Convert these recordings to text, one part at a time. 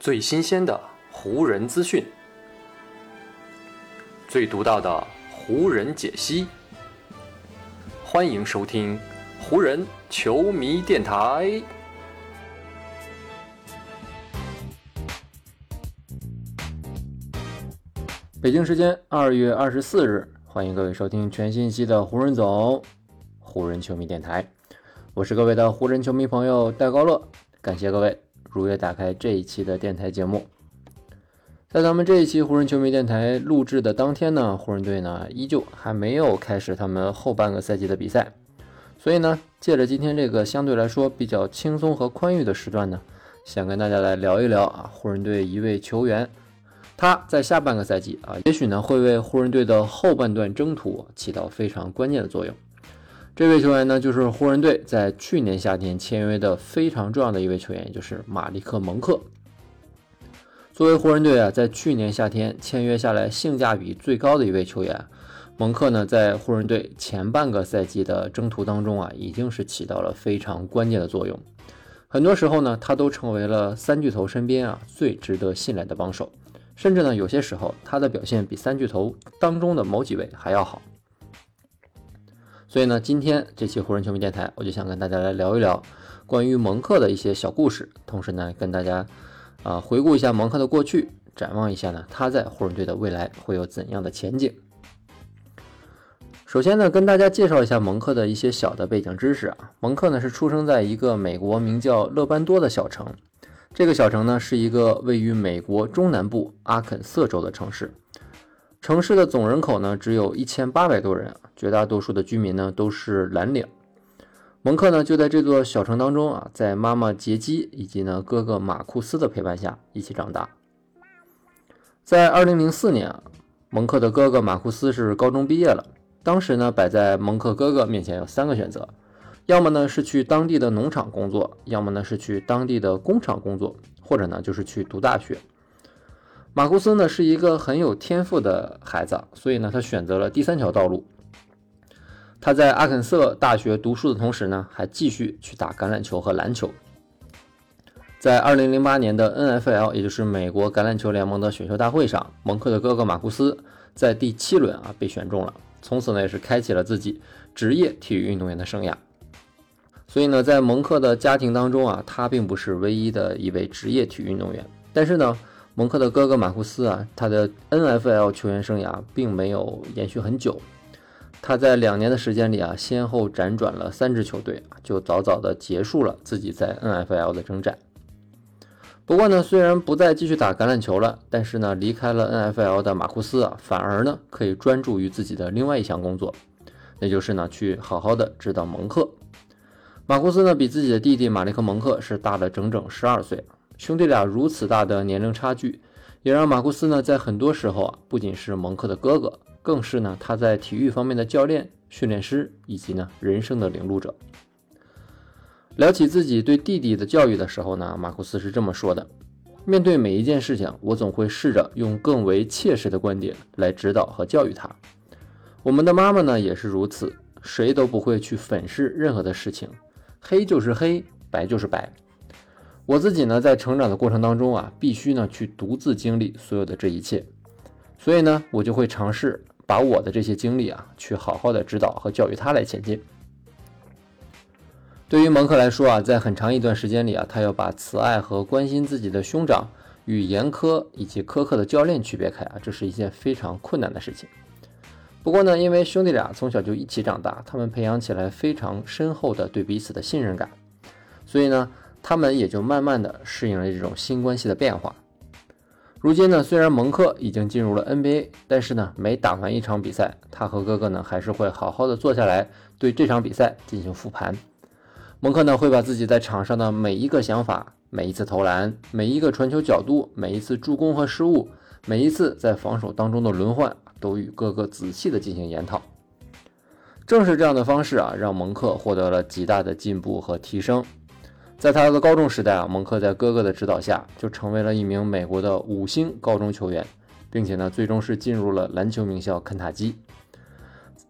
最新鲜的湖人资讯，最独到的湖人解析。欢迎收听湖人球迷电台。北京时间二月二十四日，欢迎各位收听全信息的湖人总湖人球迷电台。我是各位的湖人球迷朋友戴高乐，感谢各位如约打开这一期的电台节目。在咱们这一期湖人球迷电台录制的当天呢，湖人队呢依旧还没有开始他们后半个赛季的比赛，所以呢，借着今天这个相对来说比较轻松和宽裕的时段呢，想跟大家来聊一聊啊，湖人队一位球员。他在下半个赛季啊，也许呢会为湖人队的后半段征途起到非常关键的作用。这位球员呢，就是湖人队在去年夏天签约的非常重要的一位球员，就是马利克·蒙克。作为湖人队啊，在去年夏天签约下来性价比最高的一位球员，蒙克呢，在湖人队前半个赛季的征途当中啊，已经是起到了非常关键的作用。很多时候呢，他都成为了三巨头身边啊最值得信赖的帮手。甚至呢，有些时候他的表现比三巨头当中的某几位还要好。所以呢，今天这期湖人球迷电台，我就想跟大家来聊一聊关于蒙克的一些小故事，同时呢，跟大家啊回顾一下蒙克的过去，展望一下呢他在湖人队的未来会有怎样的前景。首先呢，跟大家介绍一下蒙克的一些小的背景知识啊。蒙克呢是出生在一个美国名叫勒班多的小城。这个小城呢，是一个位于美国中南部阿肯色州的城市。城市的总人口呢，只有一千八百多人，绝大多数的居民呢都是蓝领。蒙克呢，就在这座小城当中啊，在妈妈杰基以及呢哥哥马库斯的陪伴下一起长大。在二零零四年啊，蒙克的哥哥马库斯是高中毕业了。当时呢，摆在蒙克哥哥面前有三个选择。要么呢是去当地的农场工作，要么呢是去当地的工厂工作，或者呢就是去读大学。马库斯呢是一个很有天赋的孩子，所以呢他选择了第三条道路。他在阿肯色大学读书的同时呢，还继续去打橄榄球和篮球。在2008年的 NFL，也就是美国橄榄球联盟的选秀大会上，蒙克的哥哥马库斯在第七轮啊被选中了，从此呢也是开启了自己职业体育运动员的生涯。所以呢，在蒙克的家庭当中啊，他并不是唯一的一位职业体育运动员。但是呢，蒙克的哥哥马库斯啊，他的 NFL 球员生涯并没有延续很久。他在两年的时间里啊，先后辗转了三支球队，就早早的结束了自己在 NFL 的征战。不过呢，虽然不再继续打橄榄球了，但是呢，离开了 NFL 的马库斯啊，反而呢，可以专注于自己的另外一项工作，那就是呢，去好好的指导蒙克。马库斯呢，比自己的弟弟马利克·蒙克是大了整整十二岁。兄弟俩如此大的年龄差距，也让马库斯呢，在很多时候啊，不仅是蒙克的哥哥，更是呢，他在体育方面的教练、训练师，以及呢，人生的领路者。聊起自己对弟弟的教育的时候呢，马库斯是这么说的：“面对每一件事情，我总会试着用更为切实的观点来指导和教育他。我们的妈妈呢，也是如此，谁都不会去粉饰任何的事情。”黑就是黑，白就是白。我自己呢，在成长的过程当中啊，必须呢去独自经历所有的这一切，所以呢，我就会尝试把我的这些经历啊，去好好的指导和教育他来前进。对于蒙克来说啊，在很长一段时间里啊，他要把慈爱和关心自己的兄长与严苛以及苛刻的教练区别开啊，这是一件非常困难的事情。不过呢，因为兄弟俩从小就一起长大，他们培养起来非常深厚的对彼此的信任感，所以呢，他们也就慢慢的适应了这种新关系的变化。如今呢，虽然蒙克已经进入了 NBA，但是呢，每打完一场比赛，他和哥哥呢还是会好好的坐下来对这场比赛进行复盘。蒙克呢会把自己在场上的每一个想法、每一次投篮、每一个传球角度、每一次助攻和失误、每一次在防守当中的轮换。都与哥哥仔细的进行研讨，正是这样的方式啊，让蒙克获得了极大的进步和提升。在他的高中时代啊，蒙克在哥哥的指导下，就成为了一名美国的五星高中球员，并且呢，最终是进入了篮球名校肯塔基。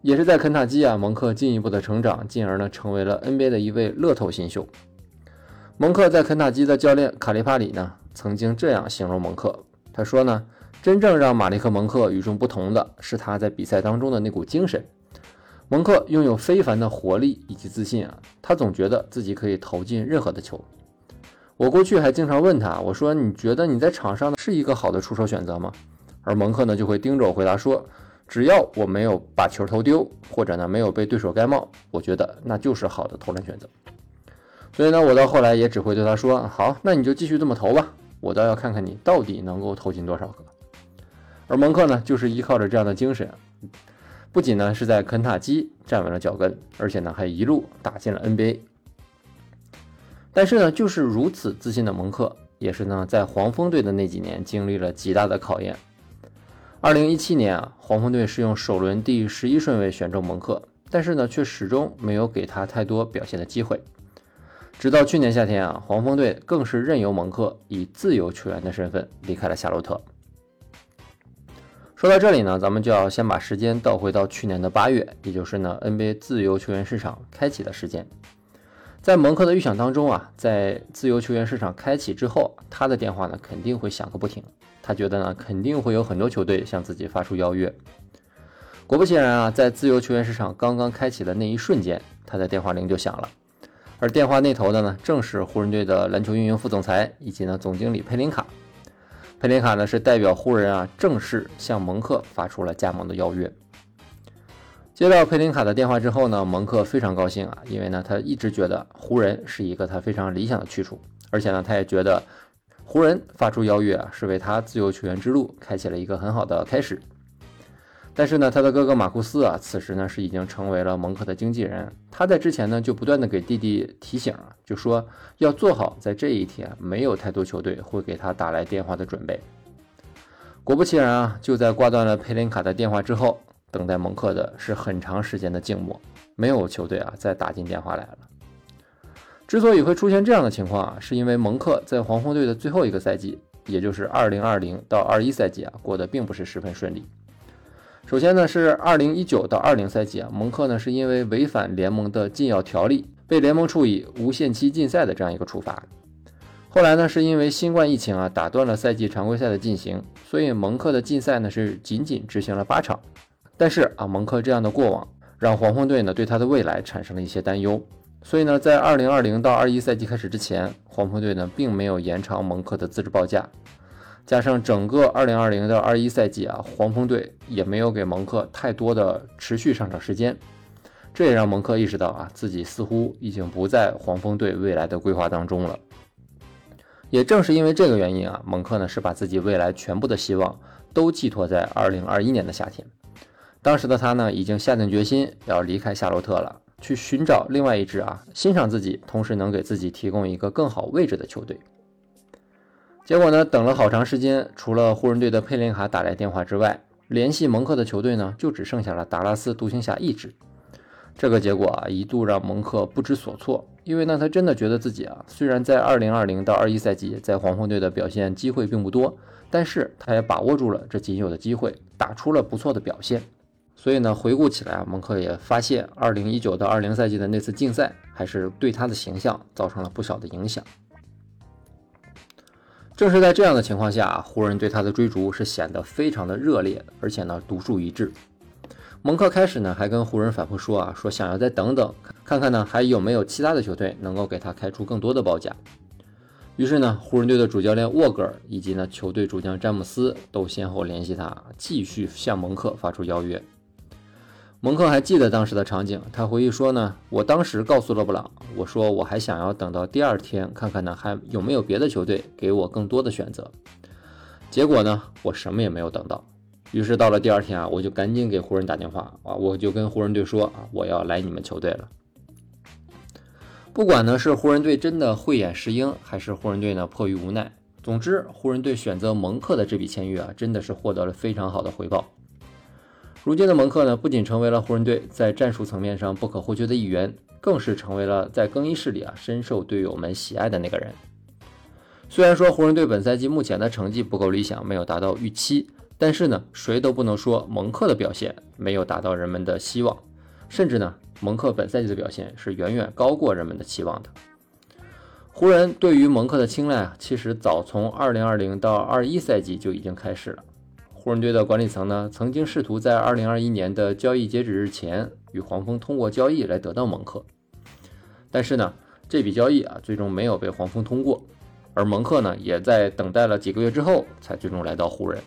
也是在肯塔基啊，蒙克进一步的成长，进而呢，成为了 NBA 的一位乐透新秀。蒙克在肯塔基的教练卡利帕里呢，曾经这样形容蒙克，他说呢，真正让马利克·蒙克与众不同的是他在比赛当中的那股精神。蒙克拥有非凡的活力以及自信啊，他总觉得自己可以投进任何的球。我过去还经常问他，我说你觉得你在场上是一个好的出手选择吗？而蒙克呢就会盯着我回答说，只要我没有把球投丢，或者呢没有被对手盖帽，我觉得那就是好的投篮选择。所以呢，我到后来也只会对他说：“好，那你就继续这么投吧，我倒要看看你到底能够投进多少个。”而蒙克呢，就是依靠着这样的精神，不仅呢是在肯塔基站稳了脚跟，而且呢还一路打进了 NBA。但是呢，就是如此自信的蒙克，也是呢在黄蜂队的那几年经历了极大的考验。二零一七年啊，黄蜂队是用首轮第十一顺位选中蒙克，但是呢却始终没有给他太多表现的机会。直到去年夏天啊，黄蜂队更是任由蒙克以自由球员的身份离开了夏洛特。说到这里呢，咱们就要先把时间倒回到去年的八月，也就是呢 NBA 自由球员市场开启的时间。在蒙克的预想当中啊，在自由球员市场开启之后，他的电话呢肯定会响个不停。他觉得呢肯定会有很多球队向自己发出邀约。果不其然啊，在自由球员市场刚刚开启的那一瞬间，他的电话铃就响了。而电话那头的呢，正是湖人队的篮球运营副总裁以及呢总经理佩林卡。佩林卡呢是代表湖人啊，正式向蒙克发出了加盟的邀约。接到佩林卡的电话之后呢，蒙克非常高兴啊，因为呢他一直觉得湖人是一个他非常理想的去处，而且呢他也觉得湖人发出邀约啊，是为他自由球员之路开启了一个很好的开始。但是呢，他的哥哥马库斯啊，此时呢是已经成为了蒙克的经纪人。他在之前呢就不断的给弟弟提醒啊，就说要做好在这一天没有太多球队会给他打来电话的准备。果不其然啊，就在挂断了佩林卡的电话之后，等待蒙克的是很长时间的静默，没有球队啊再打进电话来了。之所以会出现这样的情况啊，是因为蒙克在黄蜂队的最后一个赛季，也就是二零二零到二一赛季啊，过得并不是十分顺利。首先呢，是二零一九到二零赛季啊，蒙克呢是因为违反联盟的禁药条例，被联盟处以无限期禁赛的这样一个处罚。后来呢，是因为新冠疫情啊，打断了赛季常规赛的进行，所以蒙克的禁赛呢是仅仅执行了八场。但是啊，蒙克这样的过往，让黄蜂队呢对他的未来产生了一些担忧。所以呢，在二零二零到二一赛季开始之前，黄蜂队呢并没有延长蒙克的资质报价。加上整个二零二零到二一赛季啊，黄蜂队也没有给蒙克太多的持续上场时间，这也让蒙克意识到啊，自己似乎已经不在黄蜂队未来的规划当中了。也正是因为这个原因啊，蒙克呢是把自己未来全部的希望都寄托在二零二一年的夏天。当时的他呢，已经下定决心要离开夏洛特了，去寻找另外一支啊欣赏自己，同时能给自己提供一个更好位置的球队。结果呢，等了好长时间，除了湖人队的佩林卡打来电话之外，联系蒙克的球队呢，就只剩下了达拉斯独行侠一支。这个结果啊，一度让蒙克不知所措，因为呢，他真的觉得自己啊，虽然在2020到21赛季在黄蜂队的表现机会并不多，但是他也把握住了这仅有的机会，打出了不错的表现。所以呢，回顾起来啊，蒙克也发现2019到20赛季的那次竞赛，还是对他的形象造成了不小的影响。正是在这样的情况下，湖人对他的追逐是显得非常的热烈，而且呢独树一帜。蒙克开始呢还跟湖人反复说啊，说想要再等等，看看呢还有没有其他的球队能够给他开出更多的报价。于是呢，湖人队的主教练沃格尔以及呢球队主将詹姆斯都先后联系他，继续向蒙克发出邀约。蒙克还记得当时的场景，他回忆说呢：“我当时告诉勒布朗，我说我还想要等到第二天看看呢，还有没有别的球队给我更多的选择。结果呢，我什么也没有等到。于是到了第二天啊，我就赶紧给湖人打电话啊，我就跟湖人队说啊，我要来你们球队了。不管呢是湖人队真的慧眼识英，还是湖人队呢迫于无奈，总之湖人队选择蒙克的这笔签约啊，真的是获得了非常好的回报。”如今的蒙克呢，不仅成为了湖人队在战术层面上不可或缺的一员，更是成为了在更衣室里啊深受队友们喜爱的那个人。虽然说湖人队本赛季目前的成绩不够理想，没有达到预期，但是呢，谁都不能说蒙克的表现没有达到人们的希望，甚至呢，蒙克本赛季的表现是远远高过人们的期望的。湖人对于蒙克的青睐啊，其实早从2020到21赛季就已经开始了。湖人队的管理层呢，曾经试图在2021年的交易截止日前与黄蜂通过交易来得到蒙克，但是呢，这笔交易啊，最终没有被黄蜂通过，而蒙克呢，也在等待了几个月之后，才最终来到湖人。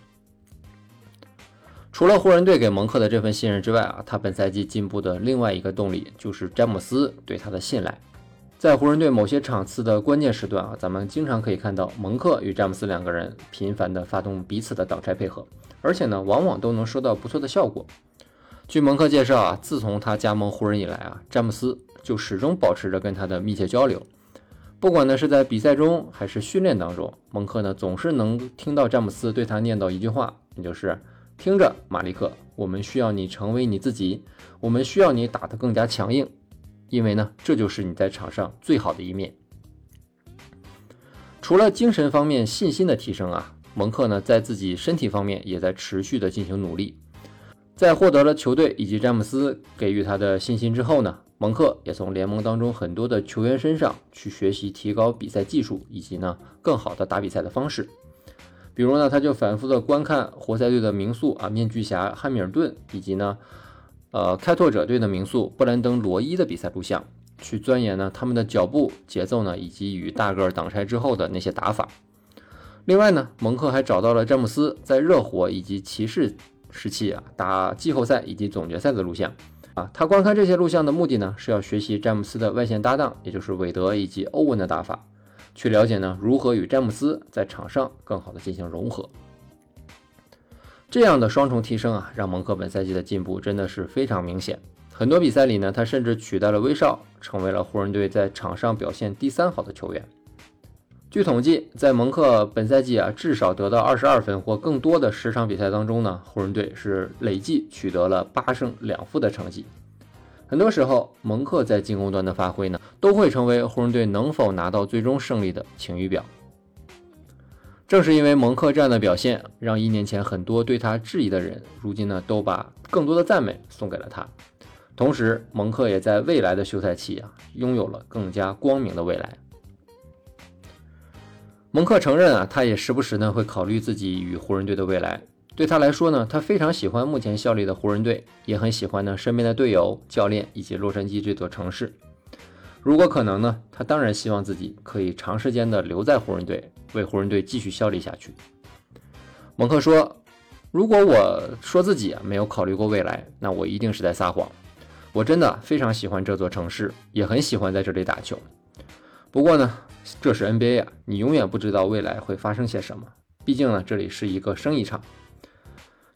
除了湖人队给蒙克的这份信任之外啊，他本赛季进步的另外一个动力就是詹姆斯对他的信赖。在湖人队某些场次的关键时段啊，咱们经常可以看到蒙克与詹姆斯两个人频繁地发动彼此的挡拆配合，而且呢，往往都能收到不错的效果。据蒙克介绍啊，自从他加盟湖人以来啊，詹姆斯就始终保持着跟他的密切交流。不管呢是在比赛中还是训练当中，蒙克呢总是能听到詹姆斯对他念叨一句话，那就是。听着，马利克，我们需要你成为你自己，我们需要你打得更加强硬，因为呢，这就是你在场上最好的一面。除了精神方面信心的提升啊，蒙克呢在自己身体方面也在持续的进行努力。在获得了球队以及詹姆斯给予他的信心之后呢，蒙克也从联盟当中很多的球员身上去学习提高比赛技术以及呢更好的打比赛的方式。比如呢，他就反复的观看活塞队的名宿啊，面具侠汉密尔顿，以及呢，呃，开拓者队的名宿布兰登罗伊的比赛录像，去钻研呢他们的脚步节奏呢，以及与大个儿挡拆之后的那些打法。另外呢，蒙克还找到了詹姆斯在热火以及骑士时期啊打季后赛以及总决赛的录像啊。他观看这些录像的目的呢，是要学习詹姆斯的外线搭档，也就是韦德以及欧文的打法。去了解呢，如何与詹姆斯在场上更好的进行融合。这样的双重提升啊，让蒙克本赛季的进步真的是非常明显。很多比赛里呢，他甚至取代了威少，成为了湖人队在场上表现第三好的球员。据统计，在蒙克本赛季啊至少得到二十二分或更多的十场比赛当中呢，湖人队是累计取得了八胜两负的成绩。很多时候，蒙克在进攻端的发挥呢，都会成为湖人队能否拿到最终胜利的晴雨表。正是因为蒙克这样的表现，让一年前很多对他质疑的人，如今呢都把更多的赞美送给了他。同时，蒙克也在未来的休赛期啊，拥有了更加光明的未来。蒙克承认啊，他也时不时呢会考虑自己与湖人队的未来。对他来说呢，他非常喜欢目前效力的湖人队，也很喜欢呢身边的队友、教练以及洛杉矶这座城市。如果可能呢，他当然希望自己可以长时间的留在湖人队，为湖人队继续效力下去。蒙克说：“如果我说自己没有考虑过未来，那我一定是在撒谎。我真的非常喜欢这座城市，也很喜欢在这里打球。不过呢，这是 NBA 啊，你永远不知道未来会发生些什么。毕竟呢，这里是一个生意场。”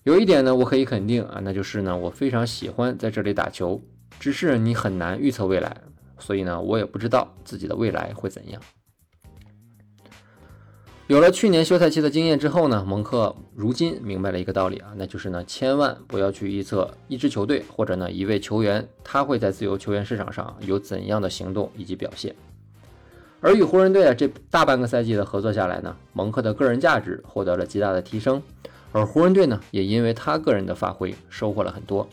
有一点呢，我可以肯定啊，那就是呢，我非常喜欢在这里打球。只是你很难预测未来，所以呢，我也不知道自己的未来会怎样。有了去年休赛期的经验之后呢，蒙克如今明白了一个道理啊，那就是呢，千万不要去预测一支球队或者呢一位球员他会在自由球员市场上有怎样的行动以及表现。而与湖人队啊这大半个赛季的合作下来呢，蒙克的个人价值获得了极大的提升。而湖人队呢，也因为他个人的发挥收获了很多。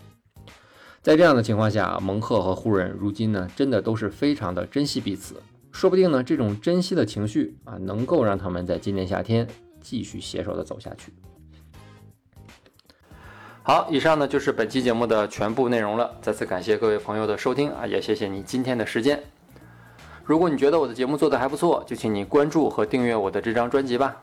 在这样的情况下，蒙克和湖人如今呢，真的都是非常的珍惜彼此。说不定呢，这种珍惜的情绪啊，能够让他们在今年夏天继续携手的走下去。好，以上呢就是本期节目的全部内容了。再次感谢各位朋友的收听啊，也谢谢你今天的时间。如果你觉得我的节目做得还不错，就请你关注和订阅我的这张专辑吧。